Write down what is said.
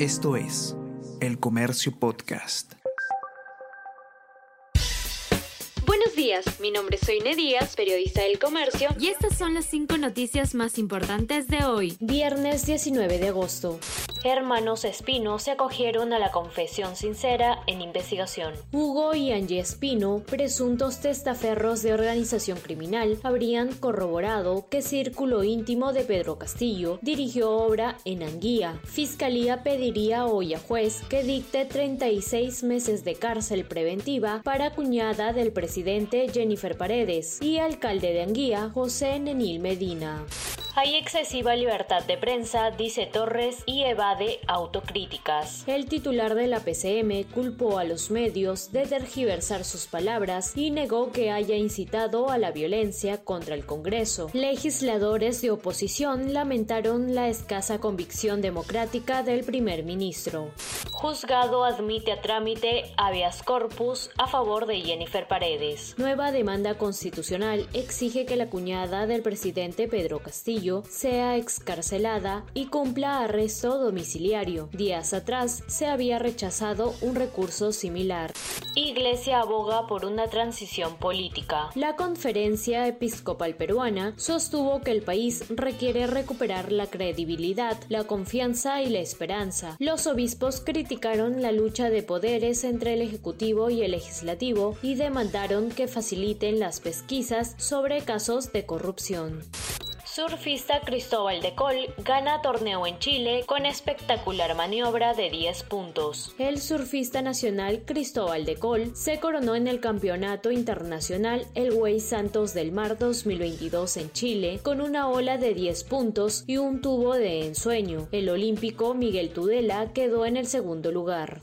Esto es El Comercio Podcast. Buenos días, mi nombre es Soine Díaz, periodista del Comercio, y estas son las cinco noticias más importantes de hoy, viernes 19 de agosto. Hermanos Espino se acogieron a la confesión sincera en investigación. Hugo y Angie Espino, presuntos testaferros de organización criminal, habrían corroborado que Círculo Íntimo de Pedro Castillo dirigió obra en Anguía. Fiscalía pediría hoy a juez que dicte 36 meses de cárcel preventiva para cuñada del presidente Jennifer Paredes y alcalde de Anguía, José Nenil Medina. Hay excesiva libertad de prensa, dice Torres, y evade autocríticas. El titular de la PCM culpó a los medios de tergiversar sus palabras y negó que haya incitado a la violencia contra el Congreso. Legisladores de oposición lamentaron la escasa convicción democrática del primer ministro. Juzgado admite a trámite habeas corpus a favor de Jennifer Paredes. Nueva demanda constitucional exige que la cuñada del presidente Pedro Castillo sea excarcelada y cumpla arresto domiciliario. Días atrás se había rechazado un recurso similar. Iglesia aboga por una transición política. La Conferencia Episcopal Peruana sostuvo que el país requiere recuperar la credibilidad, la confianza y la esperanza. Los obispos criticaron la lucha de poderes entre el Ejecutivo y el Legislativo y demandaron que faciliten las pesquisas sobre casos de corrupción. Surfista Cristóbal de Col gana torneo en Chile con espectacular maniobra de 10 puntos. El surfista nacional Cristóbal de Col se coronó en el Campeonato Internacional El Güey Santos del Mar 2022 en Chile con una ola de 10 puntos y un tubo de ensueño. El olímpico Miguel Tudela quedó en el segundo lugar.